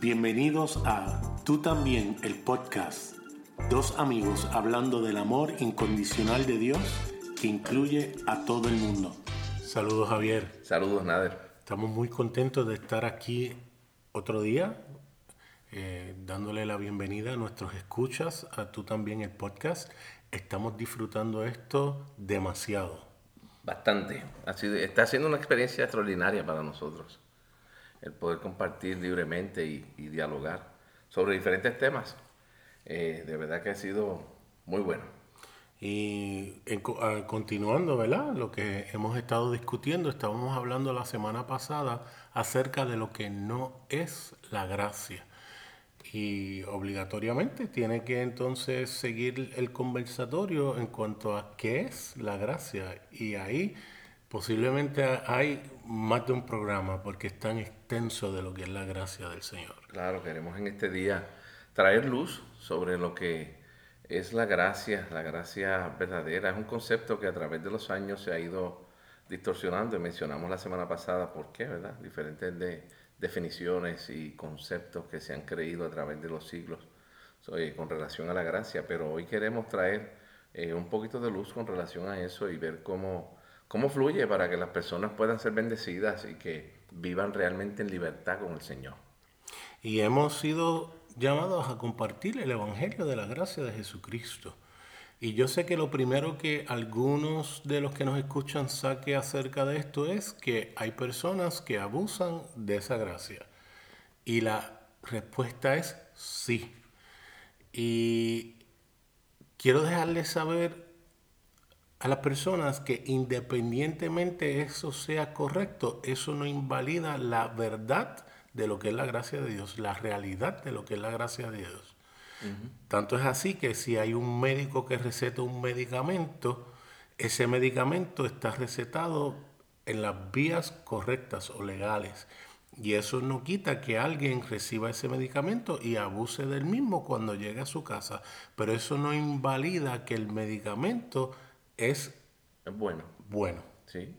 Bienvenidos a Tú también, el podcast. Dos amigos hablando del amor incondicional de Dios que incluye a todo el mundo. Saludos Javier. Saludos Nader. Estamos muy contentos de estar aquí otro día, eh, dándole la bienvenida a nuestros escuchas, a Tú también, el podcast. Estamos disfrutando esto demasiado. Bastante. está siendo una experiencia extraordinaria para nosotros el poder compartir libremente y, dialogar sobre diferentes temas. Eh, de verdad que ha sido muy bueno. Y ah, continuando, ¿verdad? Lo que hemos estado discutiendo, estábamos hablando la semana pasada acerca de lo que no es la gracia. Y obligatoriamente tiene que entonces seguir el conversatorio en cuanto a qué es la gracia. Y ahí Posiblemente hay más de un programa porque es tan extenso de lo que es la gracia del Señor. Claro, queremos en este día traer luz sobre lo que es la gracia, la gracia verdadera. Es un concepto que a través de los años se ha ido distorsionando y mencionamos la semana pasada por qué, ¿verdad? Diferentes de, definiciones y conceptos que se han creído a través de los siglos con relación a la gracia, pero hoy queremos traer eh, un poquito de luz con relación a eso y ver cómo cómo fluye para que las personas puedan ser bendecidas y que vivan realmente en libertad con el Señor. Y hemos sido llamados a compartir el Evangelio de la gracia de Jesucristo. Y yo sé que lo primero que algunos de los que nos escuchan saque acerca de esto es que hay personas que abusan de esa gracia. Y la respuesta es sí. Y quiero dejarles saber a las personas que independientemente eso sea correcto, eso no invalida la verdad de lo que es la gracia de Dios, la realidad de lo que es la gracia de Dios. Tanto es así que si hay un médico que receta un medicamento, ese medicamento está recetado en las vías correctas o legales. Y eso no quita que alguien reciba ese medicamento y abuse del mismo cuando llegue a su casa. Pero eso no invalida que el medicamento es, bueno. Bueno. Sí.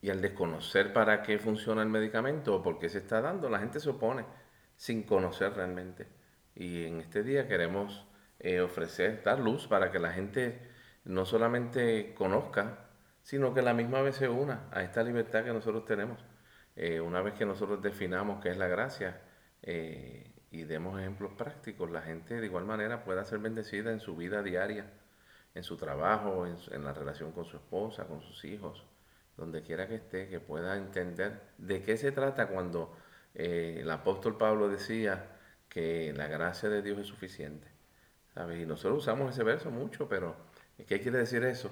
Y al desconocer para qué funciona el medicamento o por qué se está dando, la gente se opone sin conocer realmente. Y en este día queremos eh, ofrecer, dar luz para que la gente no solamente conozca, sino que la misma vez se una a esta libertad que nosotros tenemos. Eh, una vez que nosotros definamos qué es la gracia eh, y demos ejemplos prácticos, la gente de igual manera pueda ser bendecida en su vida diaria en su trabajo, en, la relación con su esposa, con sus hijos, donde quiera que esté, que pueda entender de qué se trata cuando eh, el apóstol Pablo decía que la gracia de Dios es suficiente. ¿sabes? Y nosotros usamos ese verso mucho, pero ¿qué quiere decir eso?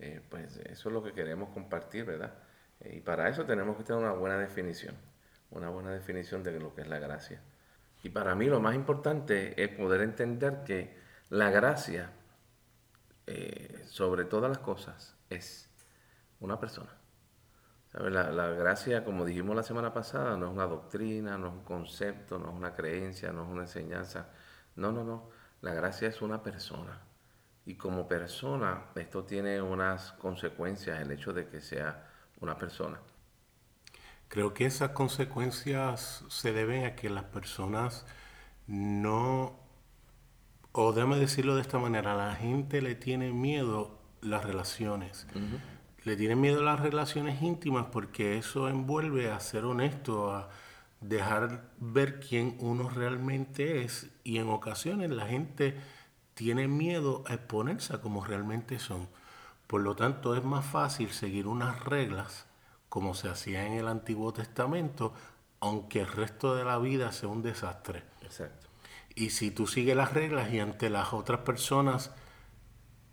Eh, pues eso es lo que queremos compartir, ¿verdad? Eh, y para eso tenemos que tener una buena definición, una buena definición de lo que es la gracia. Y para mí lo más importante es poder entender que la gracia eh, sobre todas las cosas es una persona. La, la, gracia, como dijimos la semana pasada, no es una doctrina, no es un concepto, no es una creencia, no es una enseñanza. No, no, no. La gracia es una persona. Y como persona, esto tiene unas consecuencias, el hecho de que sea una persona. Creo que esas consecuencias se deben a que las personas no o déjame decirlo de esta manera, la gente le tiene miedo las relaciones. Le tiene miedo las relaciones íntimas porque eso envuelve a ser honesto, a dejar ver quién uno realmente es y en ocasiones la gente tiene miedo a exponerse a como realmente son. Por lo tanto, es más fácil seguir unas reglas como se hacía en el Antiguo Testamento, aunque el resto de la vida sea un desastre. Exacto. Y si tú sigues las reglas y ante las otras personas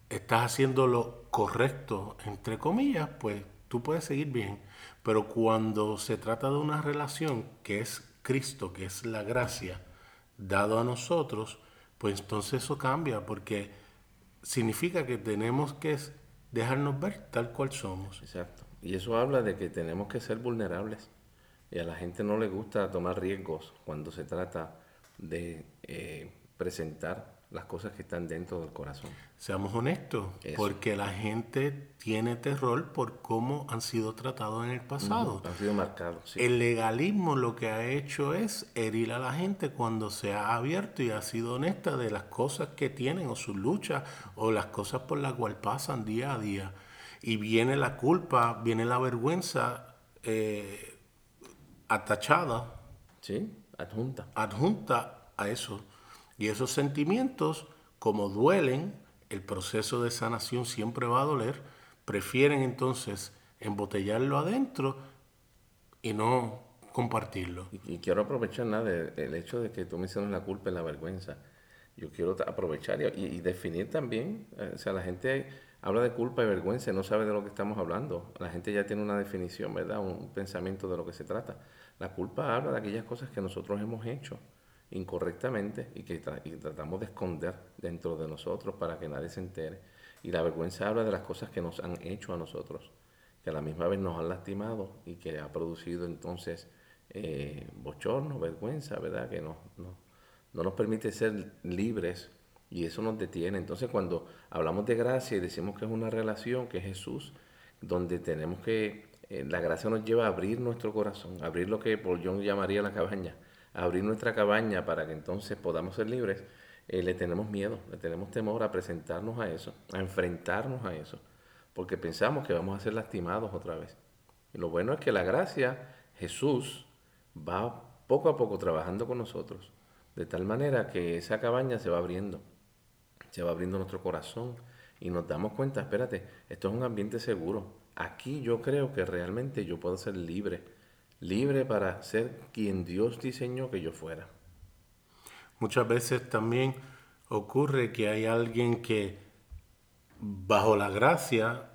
estás haciendo lo correcto, entre comillas, pues tú puedes seguir bien. Pero cuando se trata de una relación que es Cristo, que es la gracia dado a nosotros, pues entonces eso cambia porque significa que tenemos que dejarnos ver tal cual somos. Exacto. Y eso habla de que tenemos que ser vulnerables. Y a la gente no le gusta tomar riesgos cuando se trata de eh, presentar las cosas que están dentro del corazón. Seamos honestos, porque la gente tiene terror por cómo han sido tratados en el pasado. han sido marcados. El legalismo lo que ha hecho es herir a la gente cuando se ha abierto y ha sido honesta de las cosas que tienen o sus luchas o las cosas por las cuales pasan día a día. Y viene la culpa, viene la vergüenza eh, atachada. Sí, adjunta. Adjunta a eso. Y esos sentimientos, como duelen, el proceso de sanación siempre va a doler, prefieren entonces embotellarlo adentro y no compartirlo. Y, quiero aprovechar nada el hecho de que tú mencionas la culpa y la vergüenza. Yo quiero aprovechar y, definir también, eh, o sea, la gente habla de culpa y vergüenza y no sabe de lo que estamos hablando. La gente ya tiene una definición, ¿verdad? Un pensamiento de lo que se trata. La culpa habla de aquellas cosas que nosotros hemos hecho incorrectamente y que tratamos de esconder dentro de nosotros para que nadie se entere. Y la vergüenza habla de las cosas que nos han hecho a nosotros, que a la misma vez nos han lastimado y que ha producido entonces eh, bochorno, vergüenza, ¿verdad? Que no, no, no nos permite ser libres y eso nos detiene. Entonces cuando hablamos de gracia y decimos que es una relación, que es Jesús, donde tenemos que, la gracia nos lleva a abrir nuestro corazón, abrir lo que por John llamaría la cabaña, abrir nuestra cabaña para que entonces podamos ser libres, eh, le tenemos miedo, le tenemos temor a presentarnos a eso, a enfrentarnos a eso, porque pensamos que vamos a ser lastimados otra vez. Y lo bueno es que la gracia, Jesús, va poco a poco trabajando con nosotros, de tal manera que esa cabaña se va abriendo, se va abriendo nuestro corazón y nos damos cuenta, espérate, esto es un ambiente seguro. Aquí yo creo que realmente yo puedo ser libre libre para ser quien Dios diseñó que yo fuera. Muchas veces también ocurre que hay alguien que bajo la gracia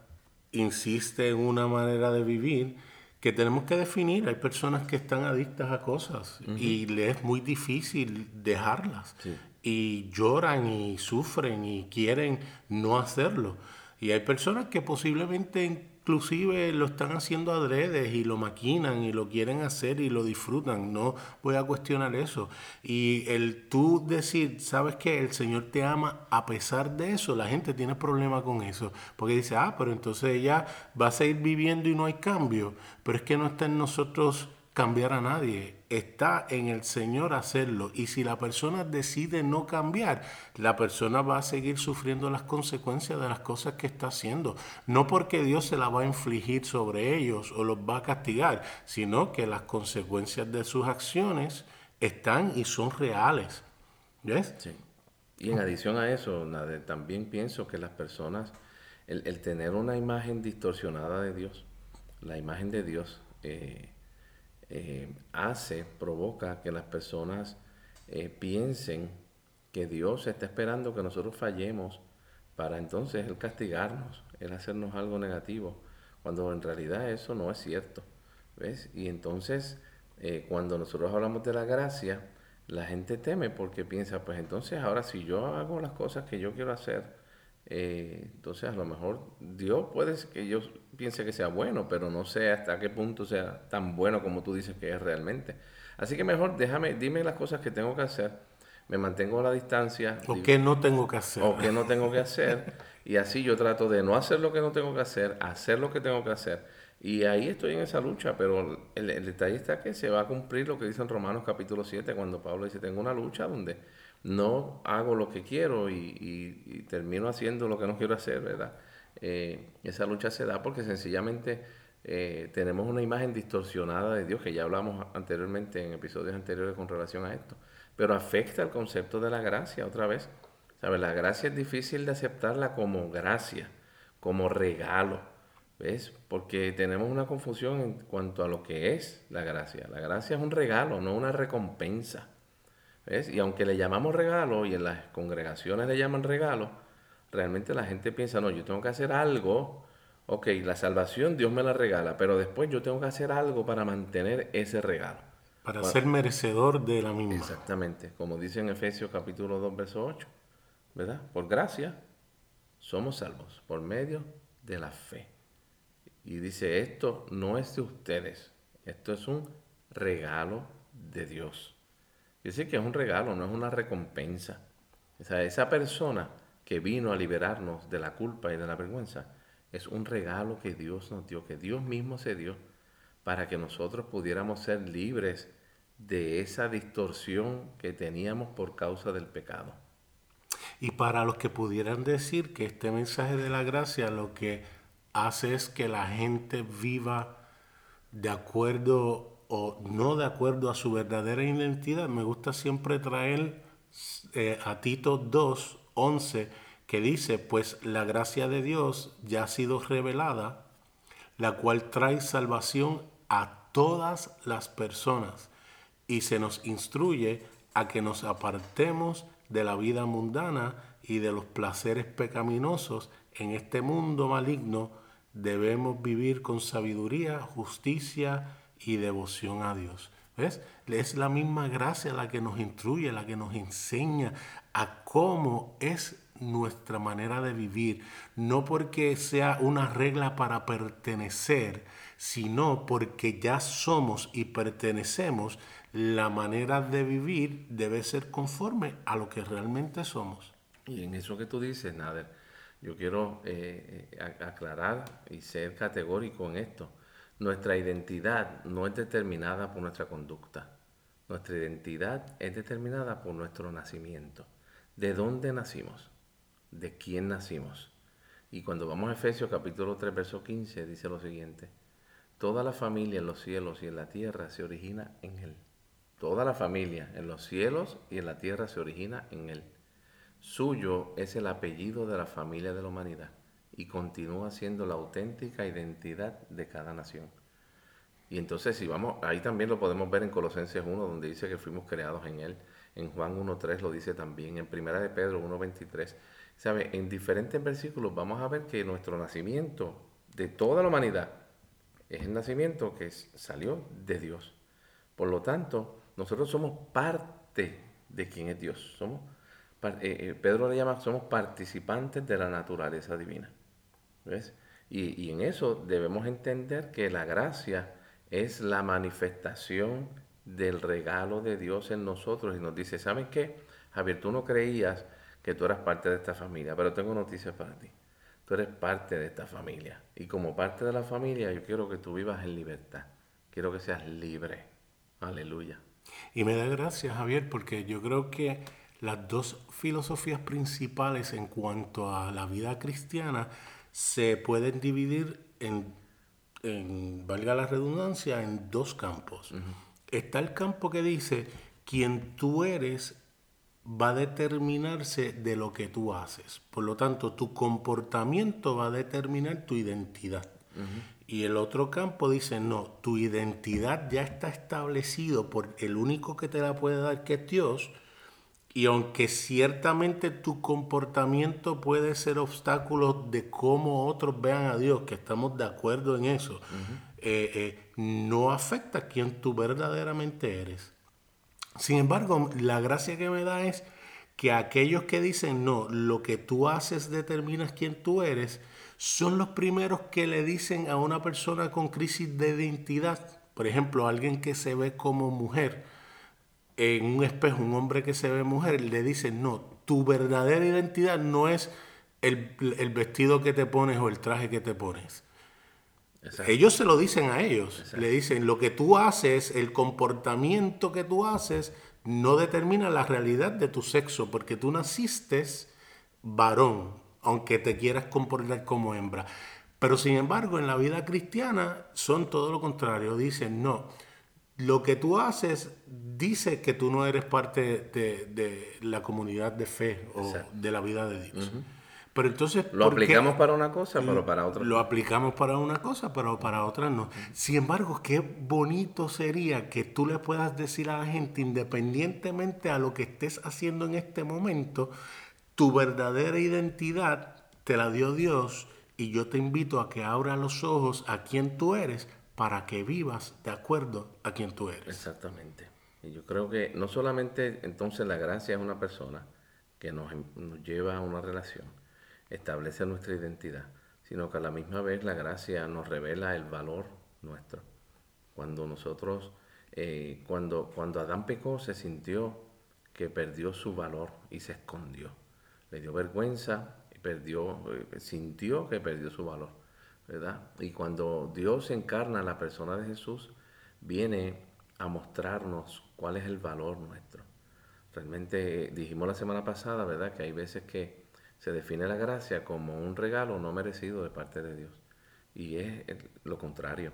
insiste en una manera de vivir que tenemos que definir. Hay personas que están adictas a cosas y les es muy difícil dejarlas. Y lloran y sufren y quieren no hacerlo. Y hay personas que posiblemente inclusive lo están haciendo adredes y lo maquinan y lo quieren hacer y lo disfrutan. No voy a cuestionar eso. Y el tú decir, sabes que el Señor te ama a pesar de eso, la gente tiene problema con eso. Porque dice, ah, pero entonces ella va a seguir viviendo y no hay cambio. Pero es que no está en nosotros cambiar a nadie, está en el Señor hacerlo. Y si la persona decide no cambiar, la persona va a seguir sufriendo las consecuencias de las cosas que está haciendo. No porque Dios se la va a infligir sobre ellos o los va a castigar, sino que las consecuencias de sus acciones están y son reales. ¿Ves? Y en adición a eso, también pienso que las personas, el, tener una imagen distorsionada de Dios, la imagen de Dios, eh, eh, hace, provoca que las personas eh, piensen que Dios está esperando que nosotros fallemos para entonces Él castigarnos, Él hacernos algo negativo, cuando en realidad eso no es cierto. ¿ves? Y entonces, eh, cuando nosotros hablamos de la gracia, la gente teme porque piensa, pues entonces ahora si yo hago las cosas que yo quiero hacer, entonces a lo mejor Dios puede que yo piense que sea bueno, pero no sé hasta qué punto sea tan bueno como tú dices que es realmente. Así que mejor déjame, dime las cosas que tengo que hacer, me mantengo a la distancia. O qué no tengo que hacer. O qué no tengo que hacer. y así yo trato de no hacer lo que no tengo que hacer, hacer lo que tengo que hacer. Y ahí estoy en esa lucha, pero el, detalle está que se va a cumplir lo que dice en Romanos capítulo 7, cuando Pablo dice, tengo una lucha donde no hago lo que quiero y, termino haciendo lo que no quiero hacer, ¿verdad? Eh, esa lucha se da porque sencillamente eh, tenemos una imagen distorsionada de Dios, que ya hablamos anteriormente en episodios anteriores con relación a esto, pero afecta el concepto de la gracia otra vez. ¿Sabes? La gracia es difícil de aceptarla como gracia, como regalo, ¿ves? Porque tenemos una confusión en cuanto a lo que es la gracia. La gracia es un regalo, no una recompensa. ¿Ves? Y aunque le llamamos regalo y en las congregaciones le llaman regalo, realmente la gente piensa, no, yo tengo que hacer algo, ok, la salvación Dios me la regala, pero después yo tengo que hacer algo para mantener ese regalo. Para ser merecedor de la misma. Exactamente, como dice en Efesios capítulo 2, verso 8, ¿verdad? Por gracia somos salvos, por medio de la fe. Y dice, esto no es de ustedes, esto es un regalo de Dios. Dice que es un regalo, no es una recompensa. O sea, esa persona que vino a liberarnos de la culpa y de la vergüenza es un regalo que Dios nos dio, que Dios mismo se dio para que nosotros pudiéramos ser libres de esa distorsión que teníamos por causa del pecado. Y para los que pudieran decir que este mensaje de la gracia lo que hace es que la gente viva de acuerdo o no de acuerdo a su verdadera identidad, me gusta siempre traer eh, a Tito 2, 11, que dice, pues la gracia de Dios ya ha sido revelada, la cual trae salvación a todas las personas y se nos instruye a que nos apartemos de la vida mundana y de los placeres pecaminosos. En este mundo maligno, debemos vivir con sabiduría, justicia y devoción a Dios. ¿Ves? Es la misma gracia la que nos instruye, la que nos enseña a cómo es nuestra manera de vivir, no porque sea una regla para pertenecer, sino porque ya somos y pertenecemos, la manera de vivir debe ser conforme a lo que realmente somos. Y en eso que tú dices, Nader, yo quiero eh, eh, aclarar y ser categórico en esto. Nuestra identidad no es determinada por nuestra conducta. Nuestra identidad es determinada por nuestro nacimiento. ¿De dónde nacimos? ¿De quién nacimos? Y cuando vamos a Efesios capítulo 3, verso 15, dice lo siguiente. Toda la familia en los cielos y en la tierra se origina en Él. Toda la familia en los cielos y en la tierra se origina en Él. Suyo es el apellido de la familia de la humanidad y continúa siendo la auténtica identidad de cada nación. Y entonces si vamos, ahí también lo podemos ver en Colosenses 1, donde dice que fuimos creados en Él. En Juan 1.3 lo dice también. En Primera de Pedro 1.23. ¿Sabe? En diferentes versículos vamos a ver que nuestro nacimiento de toda la humanidad es el nacimiento que salió de Dios. Por lo tanto, nosotros somos parte de quien es Dios. Somos, eh, eh, Pedro le llama, somos participantes de la naturaleza divina. ¿Ves? Y, y, en eso debemos entender que la gracia es la manifestación del regalo de Dios en nosotros. Y nos dice, ¿sabes qué? Javier, tú no creías que tú eras parte de esta familia, pero tengo noticias para ti. Tú eres parte de esta familia. Y como parte de la familia, yo quiero que tú vivas en libertad. Quiero que seas libre. Aleluya. Y me da gracias, Javier, porque yo creo que las dos filosofías principales en cuanto a la vida cristiana se pueden dividir en, valga la redundancia, en dos campos. Está el campo que dice, quien tú eres va a determinarse de lo que tú haces. Por lo tanto, tu comportamiento va a determinar tu identidad. Y el otro campo dice, no, tu identidad ya está establecido por el único que te la puede dar, que es Dios. Y aunque ciertamente tu comportamiento puede ser obstáculo de cómo otros vean a Dios, que estamos de acuerdo en eso, eh, eh, no afecta a quien tú verdaderamente eres. Sin embargo, la gracia que me da es que aquellos que dicen, no, lo que tú haces determinas quién tú eres, son los primeros que le dicen a una persona con crisis de identidad, por ejemplo, alguien que se ve como mujer, en un espejo, un hombre que se ve mujer, le dicen, no, tu verdadera identidad no es el, vestido que te pones o el traje que te pones. Ellos se lo dicen a ellos, le dicen, lo que tú haces, el comportamiento que tú haces, no determina la realidad de tu sexo, porque tú naciste varón, aunque te quieras comportar como hembra. Pero sin embargo, en la vida cristiana son todo lo contrario. Dicen, no, lo que tú haces dice que tú no eres parte de, la comunidad de fe o de la vida de Dios. Pero entonces... Lo aplicamos para una cosa, pero para otra. Lo aplicamos para una cosa, pero para otra no. Sin embargo, qué bonito sería que tú le puedas decir a la gente, independientemente a lo que estés haciendo en este momento, tu verdadera identidad te la dio Dios y yo te invito a que abras los ojos a quien tú eres para que vivas de acuerdo a quien tú eres. Exactamente. Y yo creo que no solamente entonces la gracia es una persona que nos, nos lleva a una relación, establece nuestra identidad, sino que a la misma vez la gracia nos revela el valor nuestro. Cuando nosotros, eh, cuando, cuando Adán pecó, se sintió que perdió su valor y se escondió. Le dio vergüenza y perdió, eh, sintió que perdió su valor, Y cuando Dios encarna la persona de Jesús, viene a mostrarnos cuál es el valor nuestro. Realmente dijimos la semana pasada, ¿verdad? Que hay veces que se define la gracia como un regalo no merecido de parte de Dios. Y es lo contrario,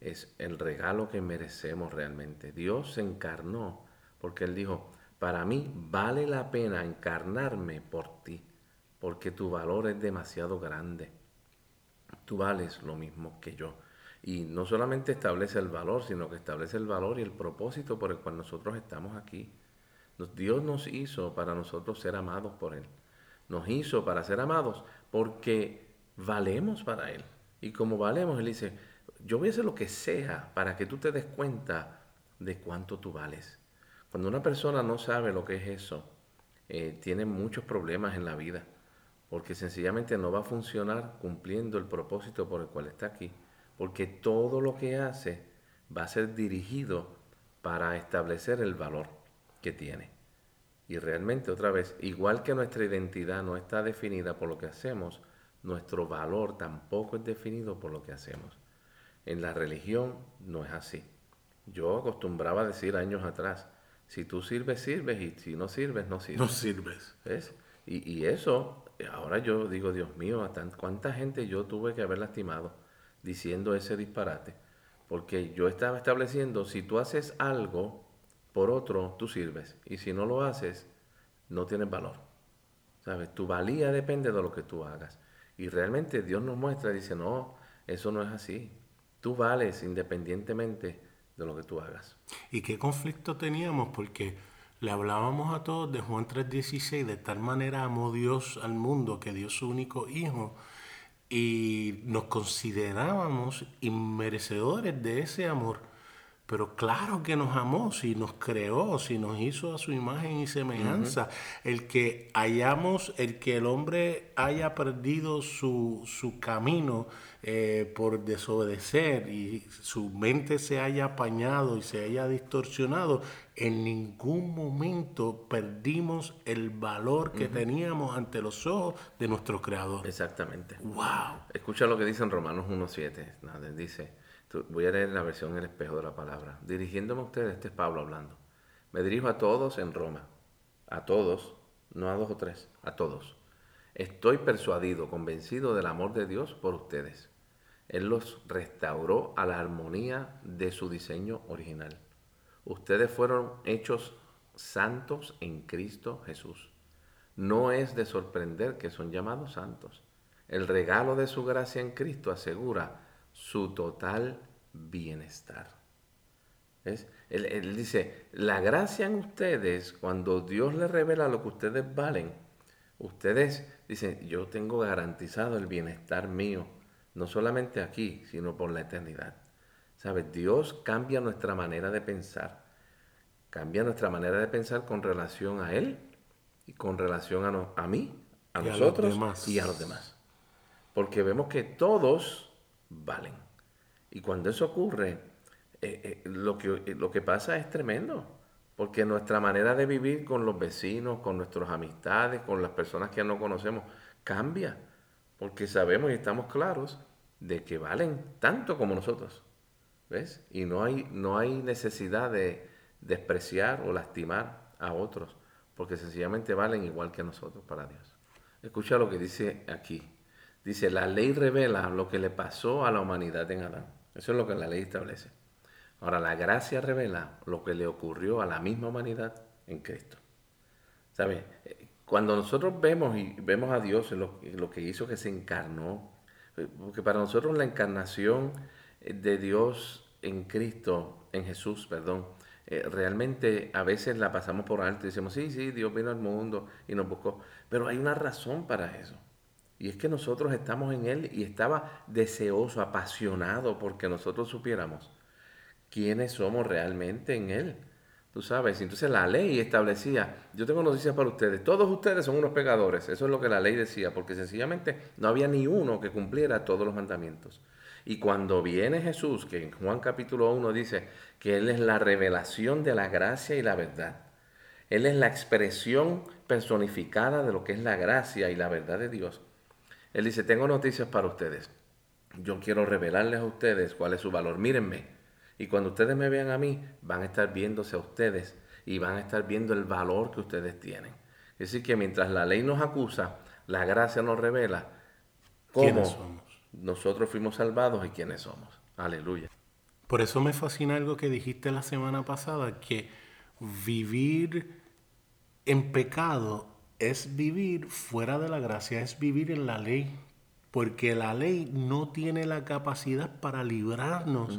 es el regalo que merecemos realmente. Dios se encarnó porque Él dijo, para mí vale la pena encarnarme por ti, porque tu valor es demasiado grande. Tú vales lo mismo que yo. Y no solamente establece el valor, sino que establece el valor y el propósito por el cual nosotros estamos aquí. Dios nos hizo para nosotros ser amados por Él. Nos hizo para ser amados porque valemos para Él. Y como valemos, Él dice, yo voy a hacer lo que sea para que tú te des cuenta de cuánto tú vales. Cuando una persona no sabe lo que es eso, eh, tiene muchos problemas en la vida, porque sencillamente no va a funcionar cumpliendo el propósito por el cual está aquí, porque todo lo que hace va a ser dirigido para establecer el valor que tiene. Y realmente, otra vez, igual que nuestra identidad no está definida por lo que hacemos, nuestro valor tampoco es definido por lo que hacemos. En la religión no es así. Yo acostumbraba a decir años atrás, si tú sirves, sirves, y si no sirves, no sirves. No sirves. ¿Ves? Y, y eso, ahora yo digo, Dios mío, ¿cuánta gente yo tuve que haber lastimado diciendo ese disparate? Porque yo estaba estableciendo, si tú haces algo por otro, tú sirves. Y si no lo haces, no tienes valor. ¿Sabes? Tu valía depende de lo que tú hagas. Y realmente Dios nos muestra dice, no, eso no es así. Tú vales independientemente de lo que tú hagas. ¿Y qué conflicto teníamos? Porque le hablábamos a todos de Juan 3:16, de tal manera amó Dios al mundo que dio su único hijo y nos considerábamos inmerecedores de ese amor. Pero claro que nos amó, si nos creó, si nos hizo a su imagen y semejanza. El que hayamos, el que el hombre haya perdido su, su camino eh, por desobedecer y su mente se haya apañado y se haya distorsionado, en ningún momento perdimos el valor que teníamos ante los ojos de nuestro Creador. Exactamente. ¡Wow! Escucha lo que dice en Romanos 1.7. Dice Voy a leer la versión en el espejo de la palabra. Dirigiéndome a ustedes, este es Pablo hablando. Me dirijo a todos en Roma. A todos, no a dos o tres, a todos. Estoy persuadido, convencido del amor de Dios por ustedes. Él los restauró a la armonía de su diseño original. Ustedes fueron hechos santos en Cristo Jesús. No es de sorprender que son llamados santos. El regalo de su gracia en Cristo asegura su total bienestar. Él, dice, la gracia en ustedes, cuando Dios les revela lo que ustedes valen, ustedes dicen, yo tengo garantizado el bienestar mío, no solamente aquí, sino por la eternidad. ¿Sabes? Dios cambia nuestra manera de pensar, cambia nuestra manera de pensar con relación a Él y con relación a, a mí, a nosotros y a los demás. Porque vemos que todos valen. Y cuando eso ocurre, eh, eh, lo, que, eh, lo que pasa es tremendo, porque nuestra manera de vivir con los vecinos, con nuestras amistades, con las personas que no conocemos, cambia, porque sabemos y estamos claros de que valen tanto como nosotros. ¿Ves? Y no hay, no hay necesidad de despreciar o lastimar a otros, porque sencillamente valen igual que nosotros para Dios. Escucha lo que dice aquí. Dice, la ley revela lo que le pasó a la humanidad en Adán. Eso es lo que la ley establece. Ahora, la gracia revela lo que le ocurrió a la misma humanidad en Cristo. ¿Sabe? Cuando nosotros vemos y vemos a Dios en lo, que hizo que se encarnó, porque para nosotros la encarnación de Dios en Cristo, en Jesús, perdón, eh, realmente a veces la pasamos por alto y decimos, sí, sí, Dios vino al mundo y nos buscó, pero hay una razón para eso. Y es que nosotros estamos en Él y estaba deseoso, apasionado porque nosotros supiéramos quiénes somos realmente en Él. Tú sabes, entonces la ley establecía, yo tengo noticias para ustedes, todos ustedes son unos pecadores, eso es lo que la ley decía, porque sencillamente no había ni uno que cumpliera todos los mandamientos. Y cuando viene Jesús, que en Juan capítulo 1 dice que Él es la revelación de la gracia y la verdad, Él es la expresión personificada de lo que es la gracia y la verdad de Dios. Él dice, tengo noticias para ustedes. Yo quiero revelarles a ustedes cuál es su valor. Mírenme. Y cuando ustedes me vean a mí, van a estar viéndose a ustedes y van a estar viendo el valor que ustedes tienen. Es decir, que mientras la ley nos acusa, la gracia nos revela cómo nosotros fuimos salvados y quiénes somos. Aleluya. Por eso me fascina algo que dijiste la semana pasada, que vivir en pecado es vivir fuera de la gracia, es vivir en la ley, porque la ley no tiene la capacidad para librarnos.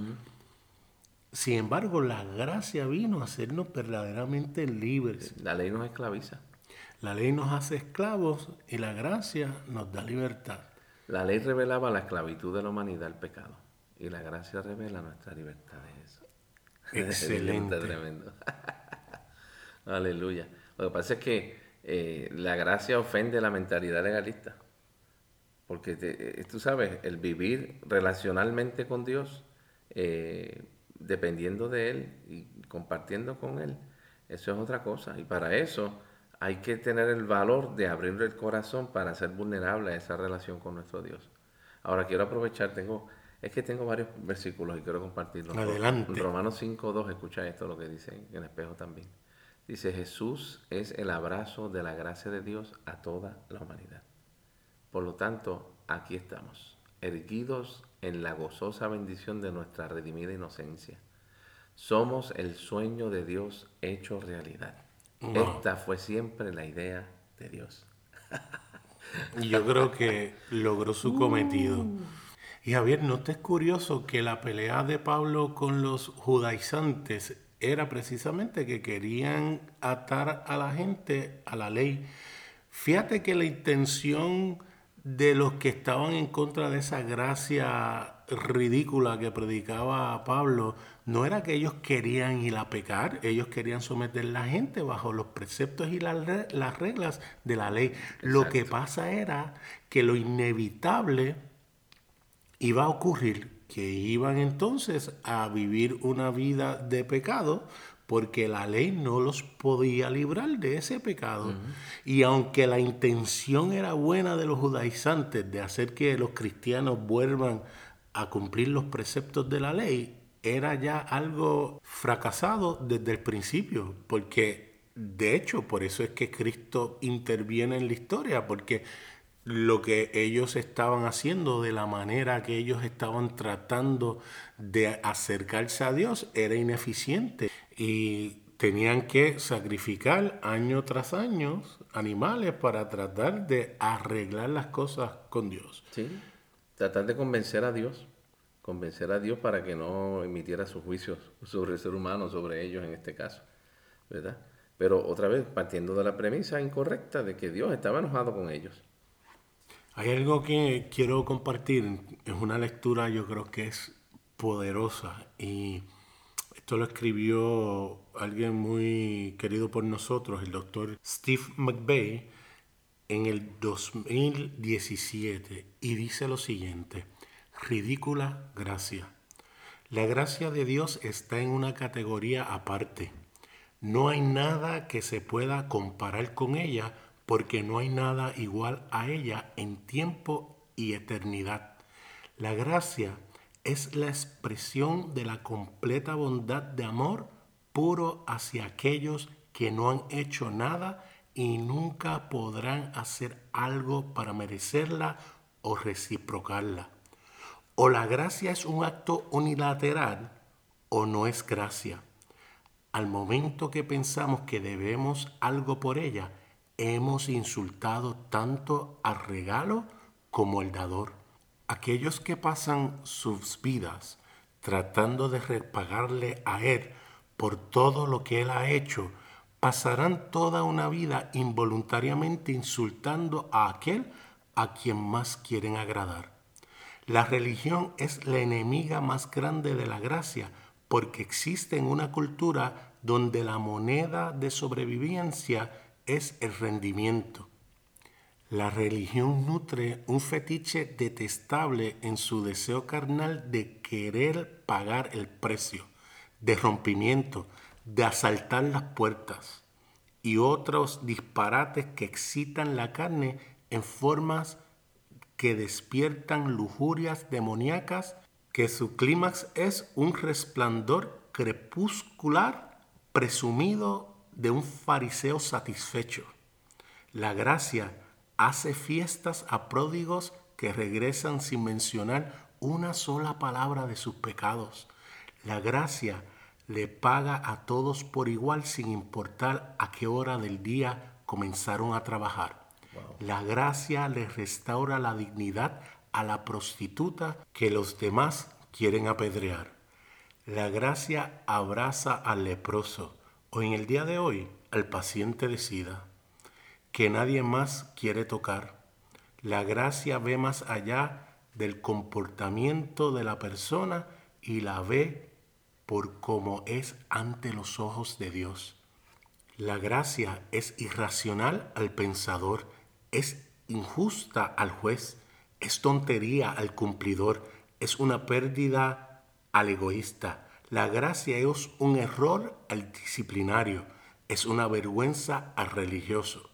Sin embargo, la gracia vino a hacernos verdaderamente libres. La ley nos esclaviza. La ley nos hace esclavos y la gracia nos da libertad. La ley revelaba la esclavitud de la humanidad al pecado y la gracia revela nuestra libertad de eso. Excelente. tremendo. Aleluya. Lo que pasa es que eh, la gracia ofende la mentalidad legalista. Porque eh, tú sabes, el vivir relacionalmente con Dios, eh, dependiendo de Él y compartiendo con Él, eso es otra cosa. Y para eso hay que tener el valor de abrir el corazón para ser vulnerable a esa relación con nuestro Dios. Ahora quiero aprovechar, tengo, es que tengo varios versículos y quiero compartirlos. Adelante. Romanos 5.2, escucha esto, lo que dice en el espejo también. Dice, Jesús es el abrazo de la gracia de Dios a toda la humanidad. Por lo tanto, aquí estamos, erguidos en la gozosa bendición de nuestra redimida inocencia. Somos el sueño de Dios hecho realidad. Esta fue siempre la idea de Dios. Yo creo que logró su cometido. Y Javier, ¿no te es curioso que la pelea de Pablo con los judaizantes era precisamente que querían atar a la gente a la ley. Fíjate que la intención de los que estaban en contra de esa gracia ridícula que predicaba Pablo no era que ellos querían ir a pecar, ellos querían someter a la gente bajo los preceptos y las, reglas de la ley. Lo que pasa era que lo inevitable iba a ocurrir que iban entonces a vivir una vida de pecado porque la ley no los podía librar de ese pecado. Y aunque la intención era buena de los judaizantes de hacer que los cristianos vuelvan a cumplir los preceptos de la ley, era ya algo fracasado desde el principio, porque de hecho por eso es que Cristo interviene en la historia, porque lo que ellos estaban haciendo, de la manera que ellos estaban tratando de acercarse a Dios, era ineficiente y tenían que sacrificar año tras año animales para tratar de arreglar las cosas con Dios. Sí, tratar de convencer a Dios, convencer a Dios para que no emitiera sus juicios sobre el ser humano, sobre ellos en este caso, ¿verdad? Pero otra vez, partiendo de la premisa incorrecta de que Dios estaba enojado con ellos. Hay algo que quiero compartir, es una lectura yo creo que es poderosa y esto lo escribió alguien muy querido por nosotros, el doctor Steve McVeigh, en el 2017 y dice lo siguiente, ridícula gracia. La gracia de Dios está en una categoría aparte. No hay nada que se pueda comparar con ella porque no hay nada igual a ella en tiempo y eternidad. La gracia es la expresión de la completa bondad de amor puro hacia aquellos que no han hecho nada y nunca podrán hacer algo para merecerla o reciprocarla. O la gracia es un acto unilateral o no es gracia. Al momento que pensamos que debemos algo por ella, hemos insultado tanto al regalo como al dador. Aquellos que pasan sus vidas tratando de repagarle a Él por todo lo que Él ha hecho, pasarán toda una vida involuntariamente insultando a aquel a quien más quieren agradar. La religión es la enemiga más grande de la gracia porque existe en una cultura donde la moneda de sobrevivencia es el rendimiento. La religión nutre un fetiche detestable en su deseo carnal de querer pagar el precio, de rompimiento, de asaltar las puertas. y otros disparates que excitan la carne en formas que despiertan lujurias demoníacas, que su clímax es un resplandor crepuscular presumido de un fariseo satisfecho. La gracia hace fiestas a pródigos que regresan sin mencionar una sola palabra de sus pecados. La gracia le paga a todos por igual sin importar a qué hora del día comenzaron a trabajar. La gracia le restaura la dignidad a la prostituta que los demás quieren apedrear. La gracia abraza al leproso o en el día de hoy al paciente de sida que nadie más quiere tocar. La gracia ve más allá del comportamiento de la persona y la ve por como es ante los ojos de Dios. La gracia es irracional al pensador, es injusta al juez, es tontería al cumplidor, es una pérdida al egoísta. La gracia es un error al disciplinario, es una vergüenza al religioso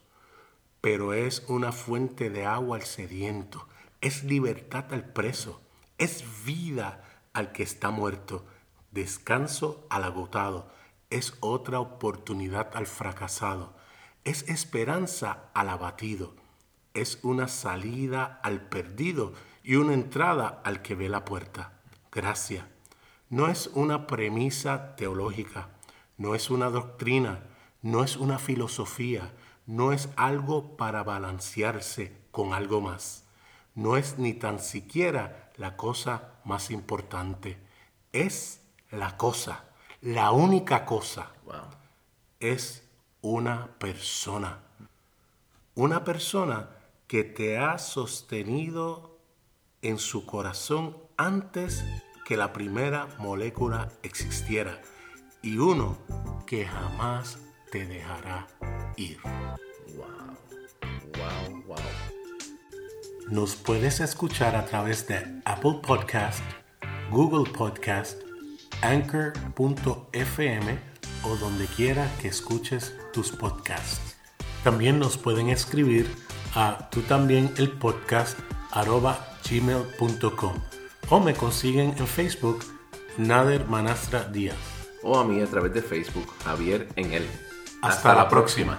pero es una fuente de agua al sediento, es libertad al preso, es vida al que está muerto, descanso al agotado, es otra oportunidad al fracasado, es esperanza al abatido, es una salida al perdido y una entrada al que ve la puerta. Gracia. No es una premisa teológica, no es una doctrina, no es una filosofía, no es algo para balancearse con algo más. No es ni tan siquiera la cosa más importante. Es la cosa, la única cosa. Es una persona. Una persona que te ha sostenido en su corazón antes que la primera molécula existiera y uno que jamás te dejará ir. Wow, wow, wow. Nos puedes escuchar a través de Apple Podcast, Google Podcast, Anchor.fm o donde quiera que escuches tus podcasts. También nos pueden escribir a tú también el podcast arroba gmail.com o me consiguen en Facebook Nader Manastra Díaz. O a mí a través de Facebook, Javier en él. Hasta, la próxima.